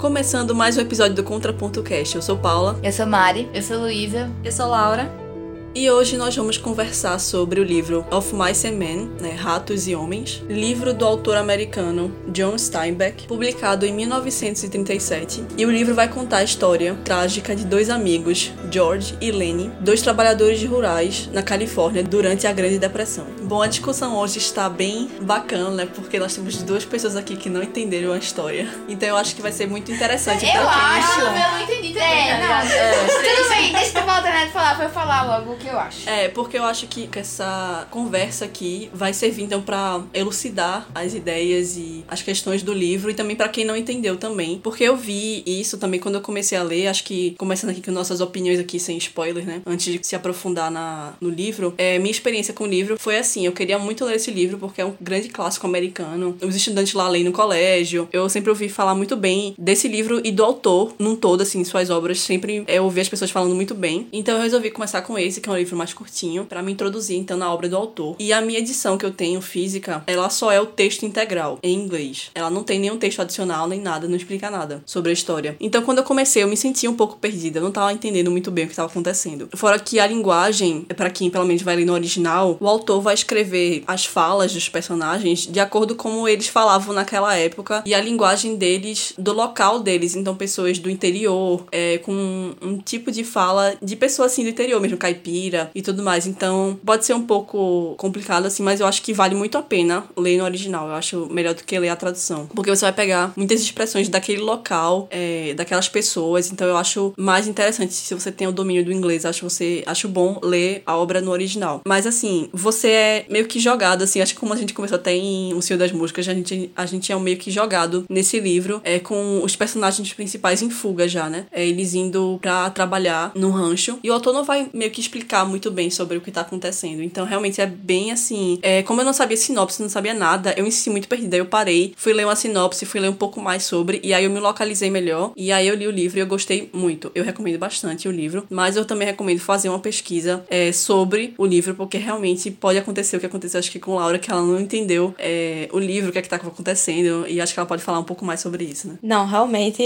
Começando mais um episódio do Contraponto Cast. Eu sou Paula. Eu sou Mari. Eu sou Luísa. Eu sou Laura. E hoje nós vamos conversar sobre o livro Of Mice and Men, né, Ratos e Homens, livro do autor americano John Steinbeck, publicado em 1937. E o livro vai contar a história trágica de dois amigos, George e Lenny, dois trabalhadores rurais na Califórnia durante a Grande Depressão. Bom, a discussão hoje está bem bacana, né, porque nós temos duas pessoas aqui que não entenderam a história. Então eu acho que vai ser muito interessante Eu pra quem... acho. eu não entendi também. É, tá não. ligado? Tudo bem, deixa eu voltar de falar pra eu falar logo o que eu acho. É, porque eu acho que essa conversa aqui vai servir então pra elucidar as ideias e as questões do livro e também pra quem não entendeu também, porque eu vi isso também quando eu comecei a ler, acho que começando aqui com nossas opiniões aqui sem spoilers, né, antes de se aprofundar na, no livro, é, minha experiência com o livro foi assim, eu queria muito ler esse livro porque é um grande clássico americano, os estudantes lá leem no colégio, eu sempre ouvi falar muito bem desse livro e do autor num todo, assim, suas obras, sempre eu ouvi as pessoas falando muito bem, então eu resolvi começar com esse, que é um livro mais curtinho, pra me introduzir então na obra do autor. E a minha edição que eu tenho física, ela só é o texto integral em inglês. Ela não tem nenhum texto adicional nem nada, não explica nada sobre a história. Então quando eu comecei, eu me sentia um pouco perdida, eu não tava entendendo muito bem o que estava acontecendo. Fora que a linguagem, é para quem pelo menos vai ler no original, o autor vai escrever as falas dos personagens de acordo com como eles falavam naquela época e a linguagem deles, do local deles. Então pessoas do interior, é, com um, um tipo de fala de pessoa assim do interior mesmo, caipira e tudo mais. Então pode ser um pouco complicado assim, mas eu acho que vale muito a pena ler no original. Eu acho melhor do que ler a tradução. Porque você vai pegar muitas expressões daquele local, é, daquelas pessoas. Então eu acho mais interessante se você tem o domínio do inglês. Acho você acho bom ler a obra no original. Mas assim, você é meio que jogado, assim, acho que como a gente começou até em O Senhor das Músicas, a gente, a gente é meio que jogado nesse livro, é, com os personagens principais em fuga já, né? É, eles indo pra trabalhar no rancho. E o autor não vai meio que explicar muito bem sobre o que tá acontecendo. Então, realmente é bem assim. É, como eu não sabia sinopse, não sabia nada, eu senti muito perdida. Eu parei, fui ler uma sinopse, fui ler um pouco mais sobre, e aí eu me localizei melhor. E aí eu li o livro e eu gostei muito. Eu recomendo bastante o livro, mas eu também recomendo fazer uma pesquisa é, sobre o livro, porque realmente pode acontecer o que aconteceu, acho que com Laura, que ela não entendeu é, o livro, o que é que tá acontecendo, e acho que ela pode falar um pouco mais sobre isso, né? Não, realmente,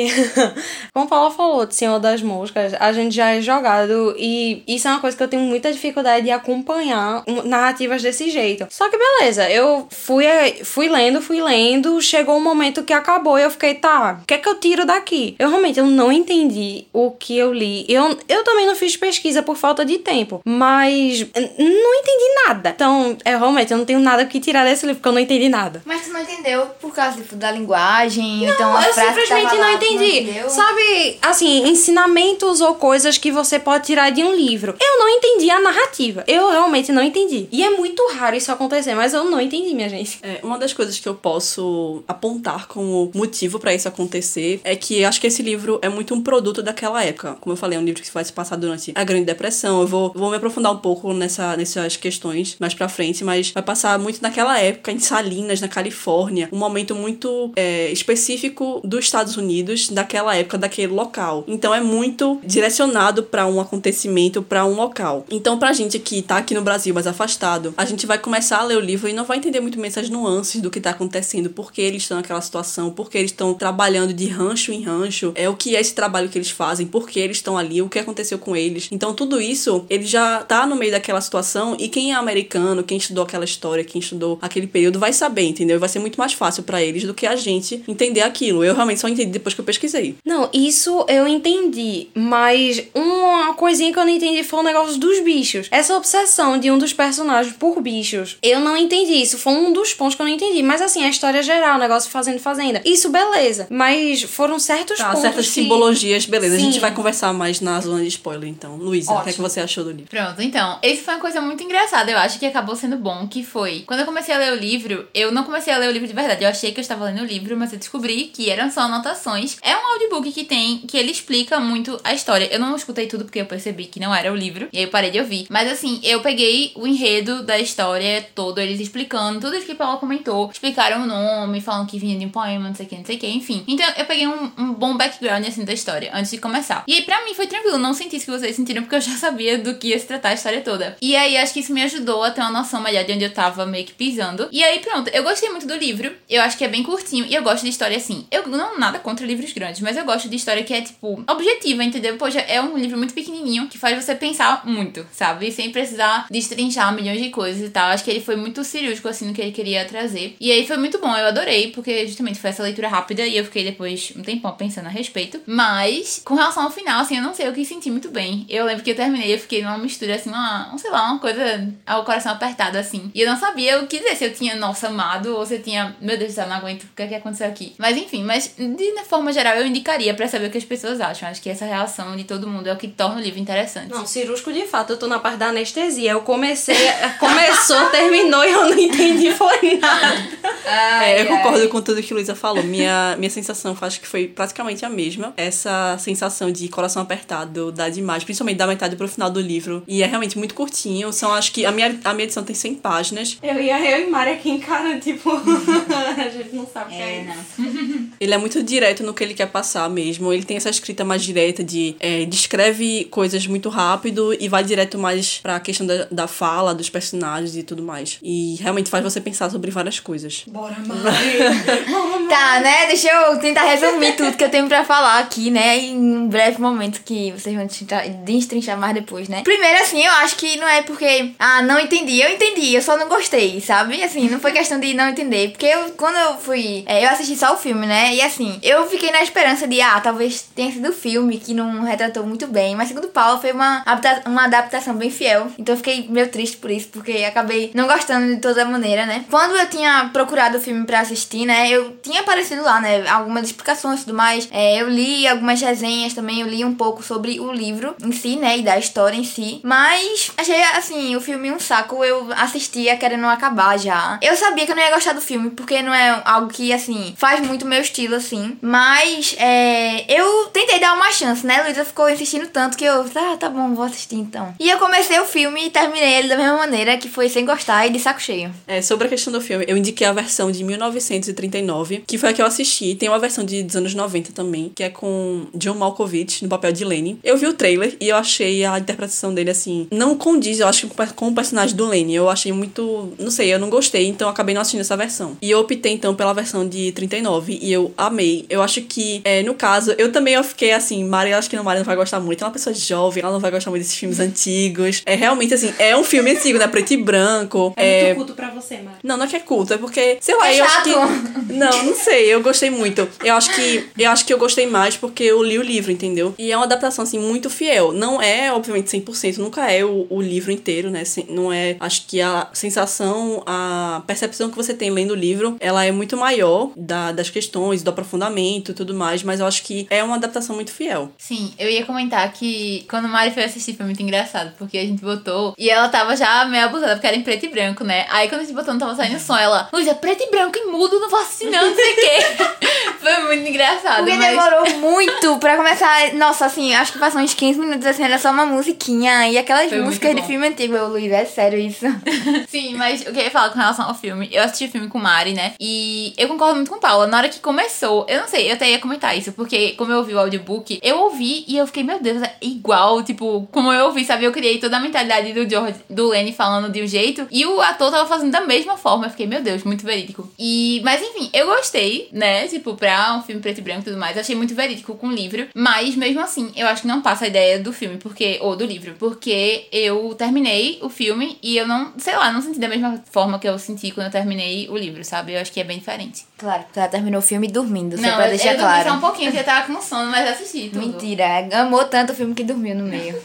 como Paula falou, de Senhor das Moscas, a gente já é jogado e isso é uma coisa que eu tenho muita dificuldade de acompanhar narrativas desse jeito. Só que beleza, eu fui, fui lendo, fui lendo, chegou um momento que acabou e eu fiquei, tá, o que é que eu tiro daqui? Eu realmente eu não entendi o que eu li. Eu, eu também não fiz pesquisa por falta de tempo, mas não entendi nada. Então, é, realmente, eu não tenho nada que tirar desse livro, porque eu não entendi nada. Mas tu não entendeu por causa tipo, da linguagem, então a eu simplesmente não lá, entendi. entendeu? Sabe, assim, ensinamentos ou coisas que você pode tirar de um livro. Eu não entendi a narrativa. Eu realmente não entendi. E é muito raro isso acontecer, mas eu não entendi, minha gente. É, uma das coisas que eu posso apontar como motivo pra isso acontecer é que eu acho que esse livro é muito um produto daquela época. Como eu falei, é um livro que vai se passar durante a Grande Depressão. Eu vou, vou me aprofundar um pouco nessa, nessas questões mais pra frente, mas vai passar muito naquela época, em Salinas, na Califórnia. Um momento muito é, específico dos Estados Unidos, daquela época, daquele local. Então é muito direcionado pra um acontecimento, pra um local. Então, pra gente que tá aqui no Brasil, mas afastado, a gente vai começar a ler o livro e não vai entender muito bem essas nuances do que tá acontecendo, por que eles estão naquela situação, por que eles estão trabalhando de rancho em rancho, é o que é esse trabalho que eles fazem, por que eles estão ali, o que aconteceu com eles. Então, tudo isso, ele já tá no meio daquela situação e quem é americano, quem estudou aquela história, quem estudou aquele período, vai saber, entendeu? Vai ser muito mais fácil pra eles do que a gente entender aquilo. Eu realmente só entendi depois que eu pesquisei. Não, isso eu entendi, mas uma coisinha que eu não entendi foi o negócio dos bichos. Essa obsessão de um dos personagens por bichos, eu não entendi. Isso foi um dos pontos que eu não entendi. Mas assim, a história geral, o negócio fazendo fazenda, isso beleza. Mas foram certos Tá, pontos. certas que- simbologias, beleza. A gente Sim. vai conversar mais na zona de spoiler, então. Luísa, o que é que você achou do livro? Pronto, então, esse foi uma coisa muito engraçada, eu acho que acabou sendo bom, que foi, quando eu comecei a ler o livro, eu não comecei a ler o livro de verdade, eu achei que eu estava lendo o livro, mas eu descobri que eram só anotações. É um audiobook que tem, que ele explica muito a história. Eu não escutei tudo porque eu percebi que não era o livro, e aí eu parei de ouvir. Mas assim, eu peguei o enredo da história todo, eles explicando tudo isso que Paula comentou. Explicaram o nome, falando que vinha de um poema, não sei o que, não sei o que, enfim. Então eu peguei um, um bom background assim da história antes de começar. E aí pra mim foi tranquilo, não senti isso que vocês sentiram, porque eu já sabia do que ia se tratar a história toda. E aí acho que isso me ajudou a ter uma noção melhor de onde eu tava meio que pisando. E aí pronto, eu gostei muito do livro. Eu acho que é bem curtinho e eu gosto de história assim. Eu não nada contra livros grandes, mas eu gosto de história que é tipo objetiva, entendeu? Poxa, é um livro muito pequenininho que faz você pensar muito, sabe? Sem precisar destrinchar milhões de coisas e tal. Acho que ele foi muito cirúrgico assim no que ele queria trazer. E aí foi muito bom, eu adorei, porque justamente foi essa leitura rápida e eu fiquei depois um tempão pensando a respeito. Mas, com relação ao final, assim, eu não sei, eu que senti muito bem. Eu lembro que eu terminei, eu fiquei numa mistura assim, uma, sei lá, uma coisa ao coração apertado assim. E eu não sabia o que dizer, se eu tinha, nossa, amado, ou se eu tinha, meu Deus do céu, não aguento, o que é que aconteceu aqui? Mas enfim, mas de forma geral eu indicaria pra saber o que as pessoas acham. Acho que essa reação de todo mundo é o que torna o livro interessante. Não, cirúrgico de fato, eu tô na parte da anestesia. Eu comecei, começou, terminou e eu não entendi foi nada. É, eu concordo com tudo que Luísa falou. Minha, minha sensação, acho que foi praticamente a mesma. Essa sensação de coração apertado dá demais, principalmente da metade pro final do livro. E é realmente muito curtinho. São, acho que a minha, a minha edição tem 100 páginas. Eu ia eu e Mari aqui em cara, tipo, a gente não sabe o que é, É, isso. não. Ele é muito direto no que ele quer passar mesmo. Ele tem essa escrita mais direta de é, descreve coisas muito rápido e vai direto mais pra questão da, da fala, dos personagens e tudo mais. E realmente faz você pensar sobre várias coisas. Bora, Mari. Tá, né? Deixa eu tentar resumir tudo que eu tenho pra falar aqui, né? Em um breve momento que vocês vão destrinchar- destrinchar mais depois, né? Primeiro, assim, eu acho que não é porque, ah, não entendi. Eu entendi, eu só não gostei, sabe? Assim, não foi questão de não entender. Porque eu, quando eu fui. é, eu assisti só o filme, né? E assim, eu fiquei na esperança de, ah, talvez tenha sido o filme que não retratou muito bem. Mas segundo Paulo, foi uma, uma adaptação bem fiel. Então eu fiquei meio triste por isso, porque acabei não gostando de toda maneira, né? Quando eu tinha procurado o filme pra assistir, né? Eu tinha aparecido lá, né? Algumas explicações e tudo mais. É, eu li algumas resenhas também, eu li um pouco sobre o livro em si, né? E da história em si. Mas achei, assim, o filme um saco. Eu assistia querendo acabar já. Eu sabia que eu não ia gostar do filme, porque não é algo que, assim, faz muito meu estilo, assim. Mas, é, eu tentei dar uma chance, né? Luísa ficou insistindo tanto que eu, ah, tá bom, vou assistir então. E eu comecei o filme e terminei ele da mesma maneira, que foi sem gostar e de saco cheio. É, sobre a questão do filme, eu indiquei a versão de 1939, que foi a que eu assisti. Tem uma versão de, dos anos 90 também, que é com John Malkovich no papel de Lenny. Eu vi o trailer e eu achei a interpretação dele, assim, não condiz, eu acho, com- com o personagem do Lenny. Eu achei muito. Não sei, eu não gostei, então acabei não assistindo essa versão. E eu optei, então, pela versão de 39 e eu amei. Eu acho que, é, no caso, eu também eu fiquei assim, Mari, eu acho que a Mari não vai gostar muito. Ela é uma pessoa jovem, ela não vai gostar muito desses filmes antigos. É realmente, assim, é um filme antigo, né? Preto e branco. É muito culto pra você, Mari. Não, não é que é culto, é porque, sei lá, É eu acho chato. que. Não, não sei, eu gostei muito. Eu acho que. Eu acho que eu gostei mais porque eu li o livro, entendeu? E é uma adaptação, assim, muito fiel. Não é, obviamente, 100%, nunca é o, o livro inteiro, né? Sem- Não é. Acho que a sensação, a percepção que você tem lendo o livro, ela é muito maior da, das questões, do aprofundamento e tudo mais, mas eu acho que é uma adaptação muito fiel. Sim, eu ia comentar que quando a Mari foi assistir foi muito engraçado, porque a gente botou e ela tava já meio abusada, porque era em preto e branco, né? Aí quando a gente botou não tava saindo som, ela, Luísa, preto e branco e mudo, não vou assistir não, não sei o quê. foi muito engraçado, Porque mas... demorou muito pra começar. Nossa, assim, acho que passou uns 15 minutos assim, era só uma musiquinha e aquelas Foi músicas de filme antigo. Eu, Luiz, é sério isso. Sim, mas o que eu ia falar com relação ao filme, eu assisti o filme com Mari, né? E eu concordo muito com Paula. Na hora que começou, eu não sei, eu até ia comentar isso, porque como eu ouvi o audiobook, eu ouvi e eu fiquei, meu Deus, é igual, tipo, como eu ouvi, sabe? Eu criei toda a mentalidade do George, do Lenny falando de um jeito, e o ator tava fazendo da mesma forma. Eu fiquei, meu Deus, muito verídico. E, mas enfim, eu gostei, né? Tipo, pra um filme preto e branco e tudo mais, achei muito verídico com o livro, mas mesmo assim, eu acho que não passa a ideia do filme, porque, ou do livro, porque eu terminei o filme e eu não, sei lá, não senti da mesma forma que eu senti quando eu terminei o livro, sabe? Eu acho que é bem diferente. Claro, porque ela terminou o filme dormindo, só não, pra eu, deixar eu claro. só um pouquinho, porque eu tava com sono, mas assisti tudo. Mentira, amou tanto o filme que dormiu no meio.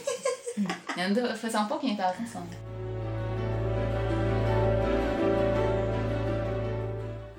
Eu não- Foi só um pouquinho, eu tava com sono.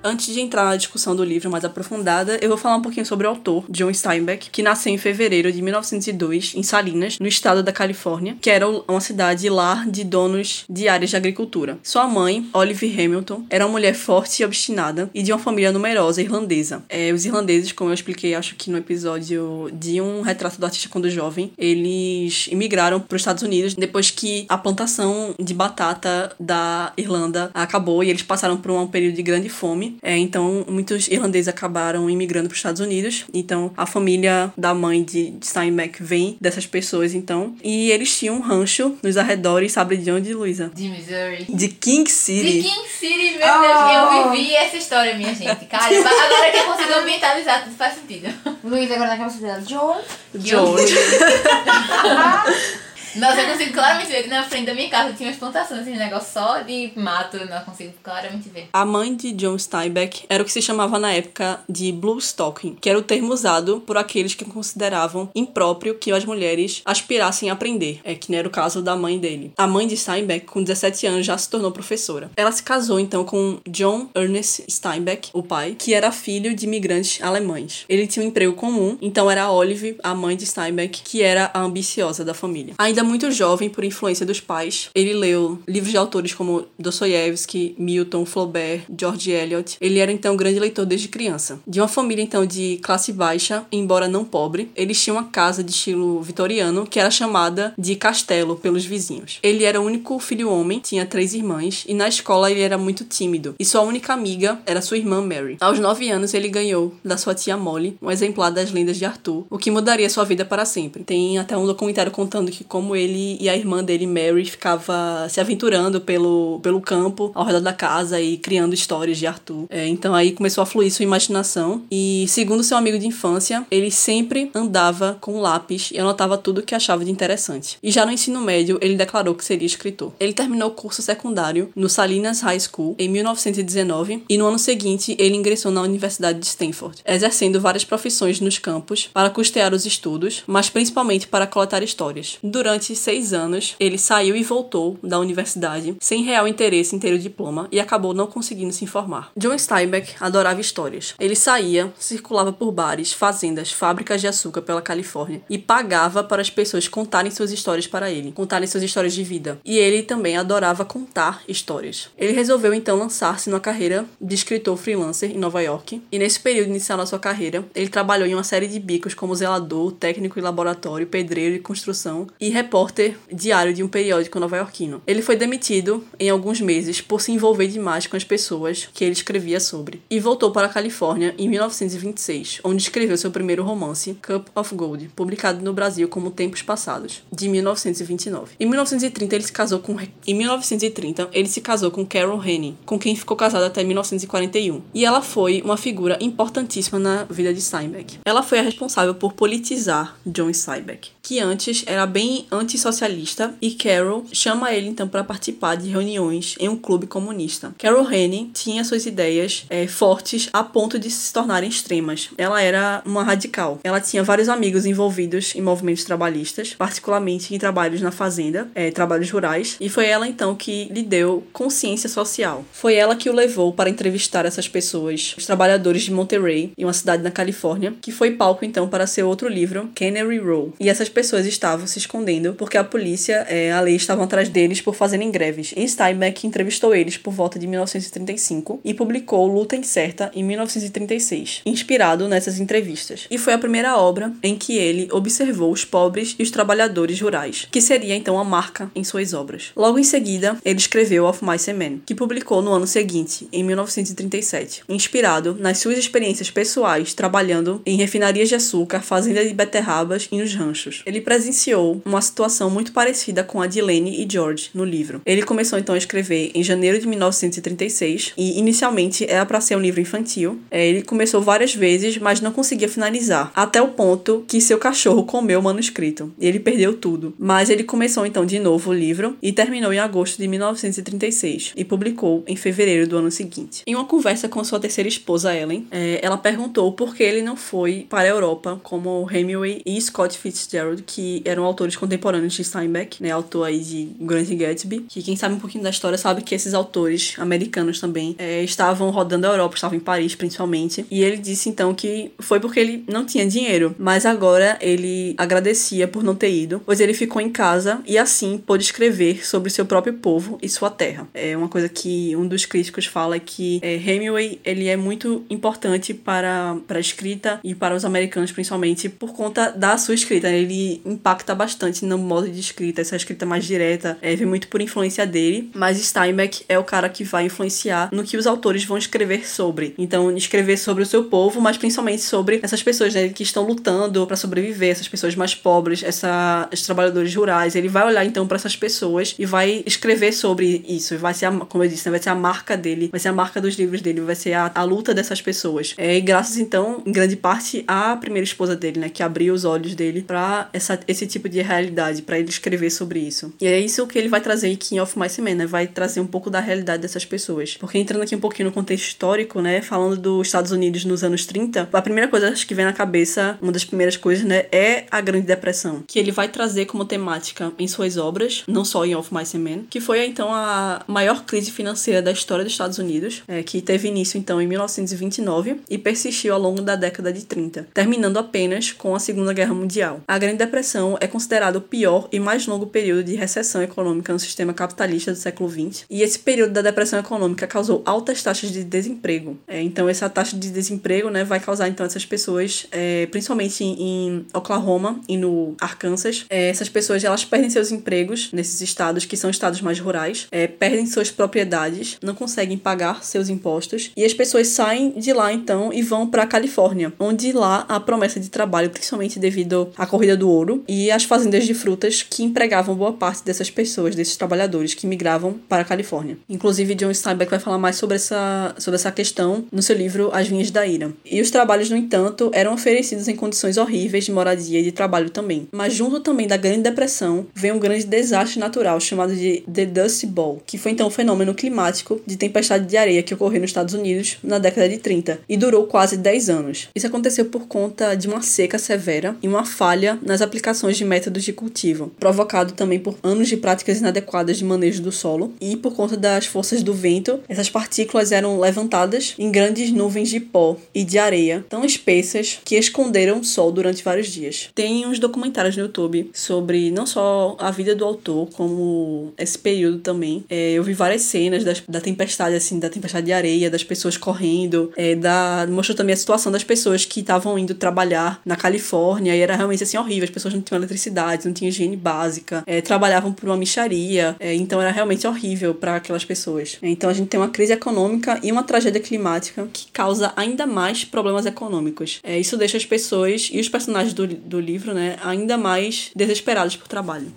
Antes de entrar na discussão do livro mais aprofundada, eu vou falar um pouquinho sobre o autor, John Steinbeck, que nasceu em fevereiro de 1902 em Salinas, no estado da Califórnia, que era uma cidade lar de donos de áreas de agricultura. Sua mãe, Olive Hamilton, era uma mulher forte e obstinada e de uma família numerosa irlandesa. É, os irlandeses, como eu expliquei, acho que no episódio de um retrato do artista quando jovem, eles imigraram para os Estados Unidos depois que a plantação de batata da Irlanda acabou e eles passaram por um período de grande fome. É, então, muitos irlandeses acabaram imigrando para os Estados Unidos. Então, a família da mãe de Steinbeck vem dessas pessoas, então. E eles tinham um rancho nos arredores, sabe de onde, Luísa? De Missouri. De King City. De King City, meu Deus, eu vivi essa história, minha gente. Caramba, agora que eu consigo ambientalizar, tudo faz sentido. Luiz agora na cabeça dela. John. George. Nossa, eu consigo claramente ver que na frente da minha casa tinha umas plantações, esse negócio só de mato, não consigo claramente ver. A mãe de John Steinbeck era o que se chamava na época de blue stocking, que era o termo usado por aqueles que consideravam impróprio que as mulheres aspirassem a aprender, é que não era o caso da mãe dele. A mãe de Steinbeck, com 17 anos, já se tornou professora. Ela se casou então com John Ernest Steinbeck, o pai, que era filho de imigrantes alemães. Ele tinha um emprego comum, então era Olive, a mãe de Steinbeck, que era a ambiciosa da família. Ainda muito jovem, por influência dos pais, ele leu livros de autores como Dostoiévski, Milton, Flaubert, George Eliot. Ele era então um grande leitor desde criança. De uma família então de classe baixa, embora não pobre, eles tinham uma casa de estilo vitoriano que era chamada de castelo pelos vizinhos. Ele era o único filho homem, tinha três irmãs e na escola ele era muito tímido. E sua única amiga era sua irmã Mary. Aos nove anos ele ganhou da sua tia Molly um exemplar das lendas de Arthur, o que mudaria sua vida para sempre. Tem até um documentário contando que como ele e a irmã dele Mary ficava se aventurando pelo, pelo campo ao redor da casa e criando histórias de Arthur. É, então aí começou a fluir sua imaginação e segundo seu amigo de infância, ele sempre andava com lápis e anotava tudo que achava de interessante. E já no ensino médio, ele declarou que seria escritor. Ele terminou o curso secundário no Salinas High School em 1919 e no ano seguinte ele ingressou na Universidade de Stanford, exercendo várias profissões nos campos para custear os estudos, mas principalmente para coletar histórias. Durante seis anos, ele saiu e voltou da universidade sem real interesse em ter o diploma e acabou não conseguindo se informar. John Steinbeck adorava histórias. Ele saía, circulava por bares, fazendas, fábricas de açúcar pela Califórnia e pagava para as pessoas contarem suas histórias para ele, contarem suas histórias de vida. E ele também adorava contar histórias. Ele resolveu então lançar-se numa carreira de escritor freelancer em Nova York. E nesse período inicial da sua carreira, ele trabalhou em uma série de bicos como zelador, técnico em laboratório, pedreiro de construção e repórter diário de um periódico nova-iorquino. Ele foi demitido em alguns meses por se envolver demais com as pessoas que ele escrevia sobre e voltou para a Califórnia em 1926, onde escreveu seu primeiro romance, Cup of Gold, publicado no Brasil como Tempos Passados, de 1929. Em 1930 ele se casou com em 1930 ele se casou com Carol Henning, com quem ficou casado até 1941. E ela foi uma figura importantíssima na vida de Steinbeck. Ela foi a responsável por politizar John Steinbeck, que antes era bem antissocialista e Carol chama ele então para participar de reuniões em um clube comunista. Carol Henning tinha suas ideias é, fortes a ponto de se tornarem extremas. Ela era uma radical. Ela tinha vários amigos envolvidos em movimentos trabalhistas, particularmente em trabalhos na fazenda, é, trabalhos rurais, e foi ela então que lhe deu consciência social. Foi ela que o levou para entrevistar essas pessoas, os trabalhadores de Monterey, em uma cidade na Califórnia, que foi palco então para seu outro livro, Cannery Row. E essas estavam se escondendo porque a polícia, é, a lei, estavam atrás deles por fazerem greves. E Steinbeck entrevistou eles por volta de 1935 e publicou Luta Incerta em 1936, inspirado nessas entrevistas. E foi a primeira obra em que ele observou os pobres e os trabalhadores rurais, que seria então a marca em suas obras. Logo em seguida, ele escreveu Of Mice and Men, que publicou no ano seguinte, em 1937, inspirado nas suas experiências pessoais trabalhando em refinarias de açúcar, fazenda de beterrabas e nos ranchos. Ele presenciou uma situação muito parecida com a de Lenny e George no livro. Ele começou então a escrever em janeiro de 1936 e inicialmente era para ser um livro infantil. É, ele começou várias vezes, mas não conseguia finalizar, até o ponto que seu cachorro comeu o manuscrito ele perdeu tudo. Mas ele começou então de novo o livro e terminou em agosto de 1936 e publicou em fevereiro do ano seguinte. Em uma conversa com sua terceira esposa Ellen, é, ela perguntou por que ele não foi para a Europa como Hemingway e Scott Fitzgerald Que eram autores contemporâneos de Steinbeck, né, autor aí de Grant Gatsby, que quem sabe um pouquinho da história sabe que esses autores americanos também é, estavam rodando a Europa, estavam em Paris principalmente, e ele disse então que foi porque ele não tinha dinheiro, mas agora ele agradecia por não ter ido, pois ele ficou em casa e assim pôde escrever sobre seu próprio povo e sua terra. É uma coisa que um dos críticos fala que é, Hemingway ele é muito importante para, para a escrita e para os americanos principalmente por conta da sua escrita. Ele impacta bastante no modo de escrita, essa escrita mais direta é, vem muito por influência dele, mas Steinbeck é o cara que vai influenciar no que os autores vão escrever sobre. Então, escrever sobre o seu povo, mas principalmente sobre essas pessoas né, que estão lutando para sobreviver, essas pessoas mais pobres, essa, esses trabalhadores rurais. Ele vai olhar então para essas pessoas e vai escrever sobre isso. Vai ser, a, como eu disse, né, vai ser a marca dele, vai ser a marca dos livros dele, vai ser a, a luta dessas pessoas. É, e graças então, em grande parte, à primeira esposa dele, né, que abriu os olhos dele para esse tipo de realidade, para ele escrever sobre isso. E é isso que ele vai trazer em King of Mice Men, né? Vai trazer um pouco da realidade dessas pessoas. Porque entrando aqui um pouquinho no contexto histórico, né, falando dos Estados Unidos nos anos 30, a primeira coisa acho que vem na cabeça, uma das primeiras coisas, né, é a Grande Depressão, que ele vai trazer como temática em suas obras, não só em Of Mice and Men, que foi então a maior crise financeira da história dos Estados Unidos, é, que teve início então em 1929 e persistiu ao longo da década de 30, terminando apenas com a Segunda Guerra Mundial. A Grande Depressão é considerado o pior e mais longo período de recessão econômica no sistema capitalista do século XX, e esse período da depressão econômica causou altas taxas de desemprego. É, então essa taxa de desemprego, né, vai causar então essas pessoas, é, principalmente em, Oklahoma e no Arkansas, é, essas pessoas elas perdem seus empregos nesses estados que são estados mais rurais, é, perdem suas propriedades, não conseguem pagar seus impostos e as pessoas saem de lá então e vão para a Califórnia, onde lá há promessa de trabalho, principalmente devido à corrida do ouro e às fazendas de frutas que empregavam boa parte dessas pessoas, desses trabalhadores que migravam para a Califórnia. Inclusive John Steinbeck vai falar mais sobre essa, sobre essa questão no seu livro As Vinhas da Ira. E os trabalhos, no entanto, eram oferecidos em condições horríveis de moradia e de trabalho também. Mas junto também da Grande Depressão, vem um grande desastre natural chamado de The Dust Bowl, que foi então um fenômeno climático de tempestade de areia que ocorreu nos Estados Unidos na década de 30 e durou quase 10 anos. Isso aconteceu por conta de uma seca severa e uma falha nas aplicações de métodos de cultivo, provocado também por anos de práticas inadequadas de manejo do solo e por conta das forças do vento, essas partículas eram levantadas em grandes nuvens de pó e de areia tão espessas que esconderam o sol durante vários dias. Tem uns documentários no YouTube sobre não só a vida do autor, como esse período também. É, eu vi várias cenas das, da tempestade, assim, da tempestade de areia, das pessoas correndo, é, da, mostrou também a situação das pessoas que estavam indo trabalhar na Califórnia e era realmente assim horrível. As pessoas não tinham eletricidade, não tinham higiene básica, é, trabalhavam por uma micharia, é, então era realmente horrível para aquelas pessoas. Então a gente tem uma crise econômica e uma tragédia climática que causa ainda mais problemas econômicos. É, isso deixa as pessoas e os personagens do, do livro né, ainda mais desesperados por trabalho.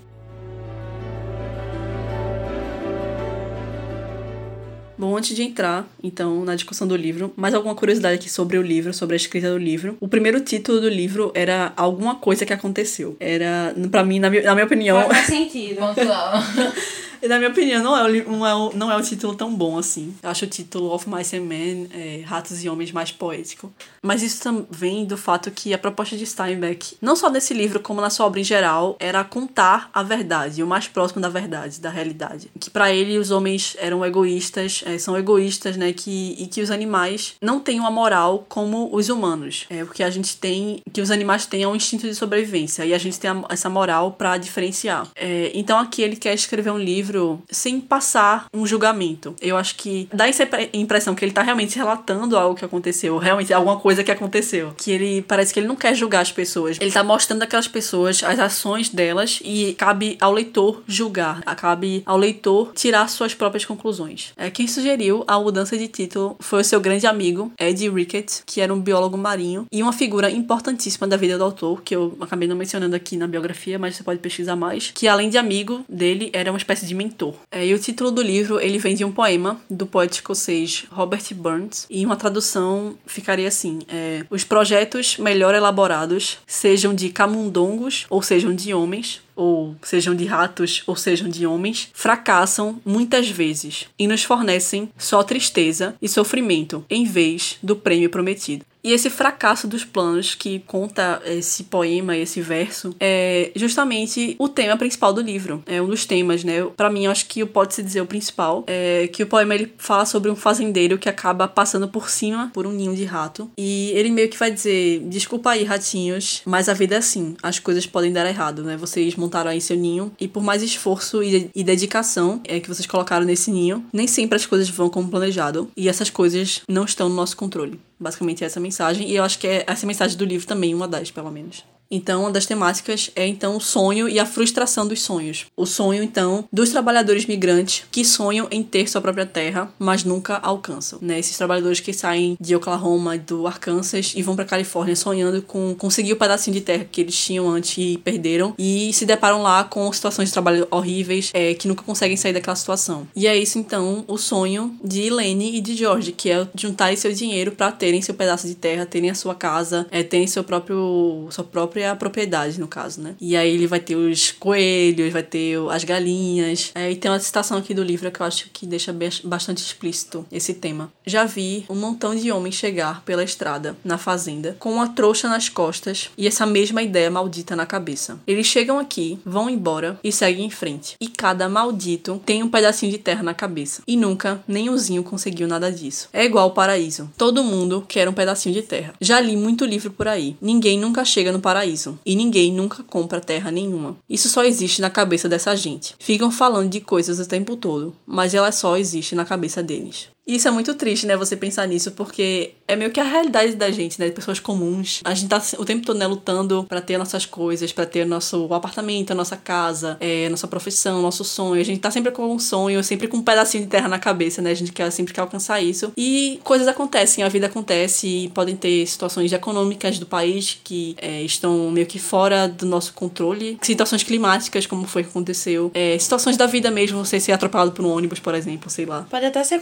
Bom, antes de entrar, então, na discussão do livro, mais alguma curiosidade aqui sobre o livro, sobre a escrita do livro. O primeiro título do livro era Alguma Coisa que Aconteceu. Era, para mim, na minha, na minha opinião. Faz sentido. Pontual. E na minha opinião, não é, o, não, é o, não é o título tão bom assim. Eu acho o título Of Mice and Men, é, Ratos e Homens, mais poético. Mas isso também do fato que a proposta de Steinbeck, não só nesse livro, como na sua obra em geral, era contar a verdade, o mais próximo da verdade, da realidade. Que para ele os homens eram egoístas, é, são egoístas, né? Que, e que os animais não têm uma moral como os humanos. É, porque a gente tem, que os animais têm um instinto de sobrevivência e a gente tem a, essa moral para diferenciar. É, então aqui ele quer escrever um livro livro sem passar um julgamento. Eu acho que dá essa impressão que ele tá realmente relatando algo que aconteceu, realmente alguma coisa que aconteceu. Que ele parece que ele não quer julgar as pessoas. Ele tá mostrando aquelas pessoas, as ações delas e cabe ao leitor julgar. Cabe ao leitor tirar suas próprias conclusões. É, quem sugeriu a mudança de título foi o seu grande amigo, Ed Ricketts, que era um biólogo marinho e uma figura importantíssima da vida do autor, que eu acabei não mencionando aqui na biografia, mas você pode pesquisar mais, que além de amigo dele, era uma espécie de mentor. É, e o título do livro ele vem de um poema do poeta escocês Robert Burns e uma tradução ficaria assim: é, os projetos melhor elaborados sejam de camundongos ou sejam de homens ou sejam de ratos ou sejam de homens, fracassam muitas vezes e nos fornecem só tristeza e sofrimento em vez do prêmio prometido. E esse fracasso dos planos que conta esse poema, esse verso, é justamente o tema principal do livro. É um dos temas, né? Para mim, acho que pode-se dizer o principal. É que o poema ele fala sobre um fazendeiro que acaba passando por cima por um ninho de rato. E ele meio que vai dizer: Desculpa aí, ratinhos, mas a vida é assim. As coisas podem dar errado, né? Vocês montaram aí seu ninho e por mais esforço e, e dedicação é, que vocês colocaram nesse ninho, nem sempre as coisas vão como planejado. E essas coisas não estão no nosso controle. Basicamente essa mensagem. E eu acho que é essa mensagem do livro também, uma das, pelo menos. Então, uma das temáticas é então o sonho e a frustração dos sonhos. O sonho, então, dos trabalhadores migrantes que sonham em ter sua própria terra, mas nunca alcançam. Né? Esses trabalhadores que saem de Oklahoma, do Arkansas e vão para Califórnia sonhando com conseguir o pedacinho de terra que eles tinham antes e perderam e se deparam lá com situações de trabalho horríveis é, que nunca conseguem sair daquela situação. E é isso, então, o sonho de Elaine e de George, que é juntarem seu dinheiro para terem seu pedaço de terra, terem a sua casa, é, terem seu próprio, sua própria própria propriedade, no caso, né? E aí ele vai ter os coelhos, vai ter as galinhas. É, e tem uma citação aqui do livro que eu acho que deixa bastante explícito esse tema. Já vi um montão de homens chegar pela estrada, na fazenda, com uma trouxa nas costas e essa mesma ideia maldita na cabeça. Eles chegam aqui, vão embora e seguem em frente. E cada maldito tem um pedacinho de terra na cabeça. E nunca, nem o Zinho conseguiu nada disso. É igual o paraíso. Todo mundo quer um pedacinho de terra. Já li muito livro por aí. Ninguém nunca chega no paraíso paraíso e ninguém nunca compra terra nenhuma. Isso só existe na cabeça dessa gente. Ficam falando de coisas o tempo todo, mas ela só existe na cabeça deles. Isso é muito triste, né? Você pensar nisso, porque é meio que a realidade da gente, né? De pessoas comuns. A gente tá o tempo todo, né, lutando para ter nossas coisas, para ter nosso apartamento, nossa casa, é, nossa profissão, nosso sonho. A gente tá sempre com um sonho, sempre com um pedacinho de terra na cabeça, né? A gente quer sempre quer alcançar isso. E coisas acontecem, a vida acontece, e podem ter situações econômicas do país que é, estão meio que fora do nosso controle. Situações climáticas, como foi que aconteceu. É, situações da vida mesmo, você ser atropelado por um ônibus, por exemplo, sei lá. Pode até ser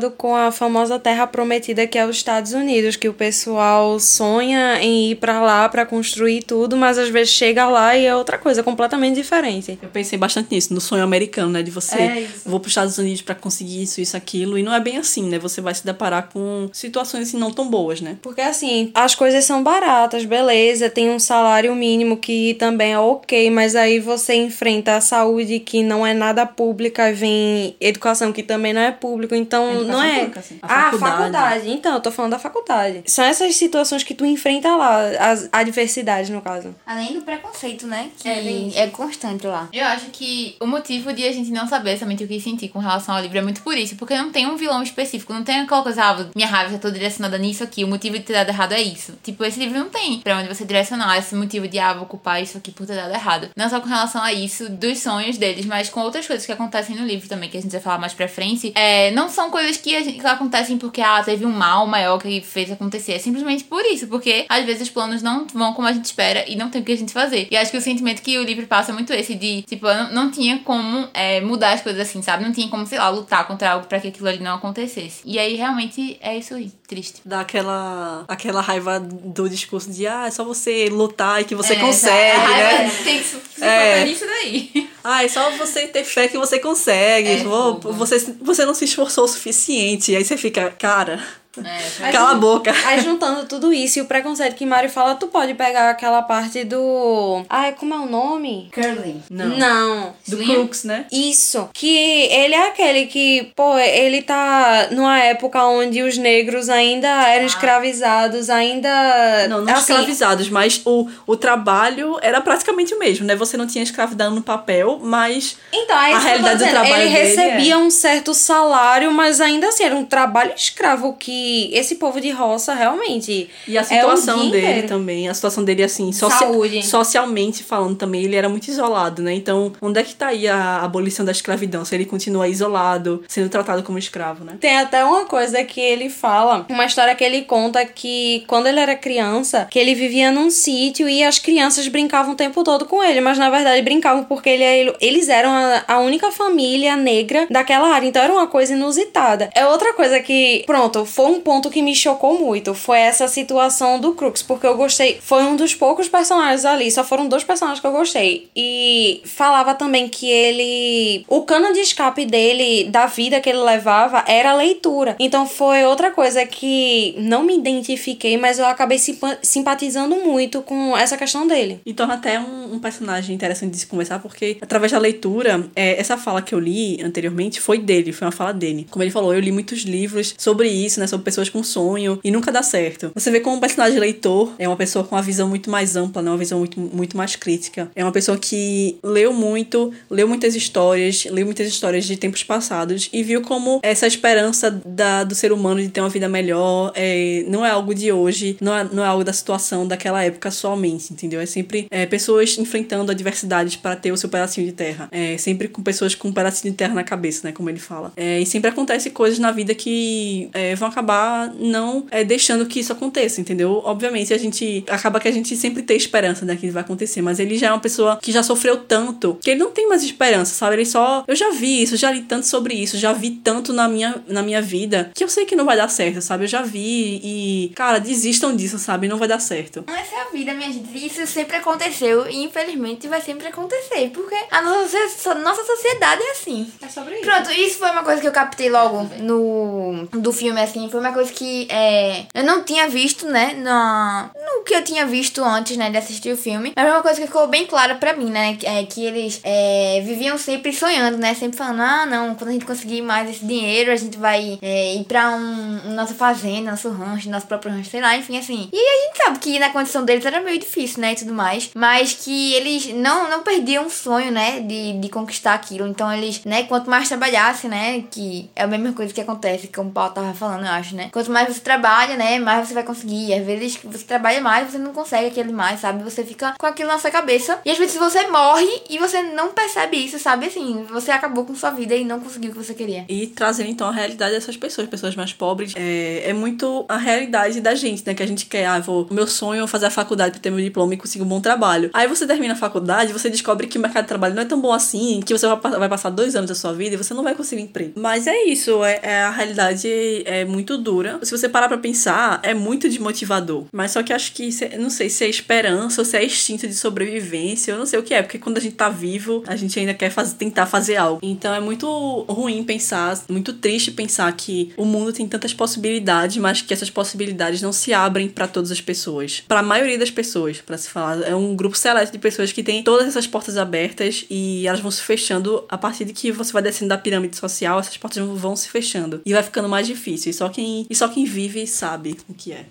comparado com a famosa terra prometida que é os Estados Unidos, que o pessoal sonha em ir para lá para construir tudo, mas às vezes chega lá e é outra coisa completamente diferente. Eu pensei bastante nisso, no sonho americano, né, de você é vou para os Estados Unidos para conseguir isso, isso, aquilo, e não é bem assim, né? Você vai se deparar com situações assim não tão boas, né? Porque assim, as coisas são baratas, beleza, tem um salário mínimo que também é OK, mas aí você enfrenta a saúde que não é nada pública, vem educação que também não é público, então não é. Pública, assim. A ah, faculdade. faculdade. Então, eu tô falando da faculdade. São essas situações que tu enfrenta lá, as adversidades, no caso. Além do preconceito, né? Que é, é constante lá. Eu acho que o motivo de a gente não saber exatamente o que sentir com relação ao livro é muito por isso. Porque não tem um vilão específico. Não tem aquela coisa, ah, minha raiva já tô direcionada nisso aqui. O motivo de ter dado errado é isso. Tipo, esse livro não tem pra onde você direcionar esse motivo de, ah, vou culpar isso aqui por ter dado errado. Não só com relação a isso, dos sonhos deles, mas com outras coisas que acontecem no livro também, que a gente vai falar mais pra frente. É, não são coisas que, que acontecem porque ah, teve um mal maior que fez acontecer. É simplesmente por isso, porque às vezes os planos não vão como a gente espera e não tem o que a gente fazer. E acho que o sentimento que o livro passa é muito esse de, tipo, não, não tinha como é, mudar as coisas assim, sabe? Não tinha como, sei lá, lutar contra algo para que aquilo ali não acontecesse. E aí realmente é isso aí, triste. Dá aquela, aquela raiva do discurso de ah, é só você lutar e que você é, consegue, né? Tem que se é. nisso daí. Ah, é só você ter fé que você consegue. É, você, você não se esforçou o suficiente. Aí você fica, cara. É, Cala a boca. Aí juntando tudo isso e o preconceito que Mário fala, tu pode pegar aquela parte do. Ai, como é o nome? Curly. Não. Não. Do Crooks, né? Isso. Que ele é aquele que, pô, ele tá numa época onde os negros ainda eram ah. escravizados, ainda. Não, não assim, escravizados, mas o, o trabalho era praticamente o mesmo, né? Você não tinha escravidão no papel, mas. Então, é a realidade do trabalho ele recebia é. um certo salário, mas ainda assim era um trabalho escravo que esse povo de roça realmente. E a situação é dele também. A situação dele, assim, socia socialmente falando também, ele era muito isolado, né? Então, onde é que tá aí a abolição da escravidão? Se ele continua isolado, sendo tratado como escravo, né? Tem até uma coisa que ele fala, uma história que ele conta que quando ele era criança, que ele vivia num sítio e as crianças brincavam o tempo todo com ele, mas na verdade brincavam porque ele, eles eram a, a única família negra daquela área, então era uma coisa inusitada. É outra coisa que, pronto, foi um ponto que me chocou muito. Foi essa situação do Crux, porque eu gostei. Foi um dos poucos personagens ali, só foram dois personagens que eu gostei. E falava também que ele. O cano de escape dele, da vida que ele levava, era a leitura. Então foi outra coisa que não me identifiquei, mas eu acabei simpatizando muito com essa questão dele. E torna até um, um personagem interessante de se conversar, porque através da leitura, é, essa fala que eu li anteriormente foi dele, foi uma fala dele. Como ele falou, eu li muitos livros sobre isso, né? Sobre pessoas com sonho e nunca dá certo. Você vê como um personagem leitor é uma pessoa com uma visão muito mais ampla, né? Uma visão muito, muito mais crítica. É uma pessoa que leu muito, leu muitas histórias, leu muitas histórias de tempos passados e viu como essa esperança da, do ser humano de ter uma vida melhor é, não é algo de hoje, não é, não é algo da situação daquela época somente, entendeu? É sempre é, pessoas enfrentando adversidades para ter o seu pedacinho de terra. É sempre com pessoas com um pedacinho de terra na cabeça, né? Como ele fala. É, e sempre acontece coisas na vida que é, vão acabar não é, deixando que isso aconteça, entendeu? Obviamente a gente acaba que a gente sempre tem esperança né, que isso vai acontecer, mas ele já é uma pessoa que já sofreu tanto que ele não tem mais esperança, sabe? Ele só. Eu já vi isso, já li tanto sobre isso, já vi tanto na minha, na minha vida que eu sei que não vai dar certo, sabe? Eu já vi e, cara, desistam disso, sabe? Não vai dar certo. Essa é a vida, minha gente. Isso sempre aconteceu e infelizmente vai sempre acontecer, porque a nossa, nossa sociedade é assim. É sobre isso. Pronto, isso foi uma coisa que eu captei logo no do filme, assim. Foi uma coisa que é, eu não tinha visto, né? Na, no que eu tinha visto antes, né? De assistir o filme. Mas uma coisa que ficou bem clara pra mim, né? É que eles é, viviam sempre sonhando, né? Sempre falando, ah, não, quando a gente conseguir mais esse dinheiro, a gente vai é, ir pra um, nossa fazenda, nosso rancho, nosso próprio rancho, sei lá, enfim, assim. E a gente sabe que na condição deles era meio difícil, né? E tudo mais. Mas que eles não, não perdiam o sonho, né? De, de conquistar aquilo. Então eles, né? Quanto mais trabalhassem, né? Que é a mesma coisa que acontece, como o Paulo tava falando, eu acho, né? Quanto mais você trabalha, né? Mais você vai conseguir. Às vezes você trabalha mais, você não consegue aquele mais, sabe? Você fica com aquilo na sua cabeça. E às vezes você morre e você não percebe isso, sabe? Assim, você acabou com sua vida e não conseguiu o que você queria. E trazendo então a realidade dessas pessoas, pessoas mais pobres, é, é muito a realidade da gente, né? Que a gente quer, ah, vou, meu sonho é fazer a faculdade pra ter meu diploma e conseguir um bom trabalho. Aí você termina a faculdade, você descobre que o mercado de trabalho não é tão bom assim, que você vai, vai passar dois anos da sua vida e você não vai conseguir emprego. Mas é isso, é, é a realidade é muito dura. Se você parar pra pensar, é muito desmotivador. Mas só que acho que, não sei se é esperança ou se é instinto de sobrevivência, eu não sei o que é, porque quando a gente tá vivo, a gente ainda quer tentar fazer algo. Então é muito ruim pensar, muito triste pensar que o mundo tem tantas possibilidades, mas que essas possibilidades não se abrem para todas as pessoas. Para a maioria das pessoas, para se falar, é um grupo seleto de pessoas que tem todas essas portas abertas e elas vão se fechando a partir de que você vai descendo da pirâmide social, essas portas vão se fechando e vai ficando mais difícil. Só quem, e só quem vive sabe o que é.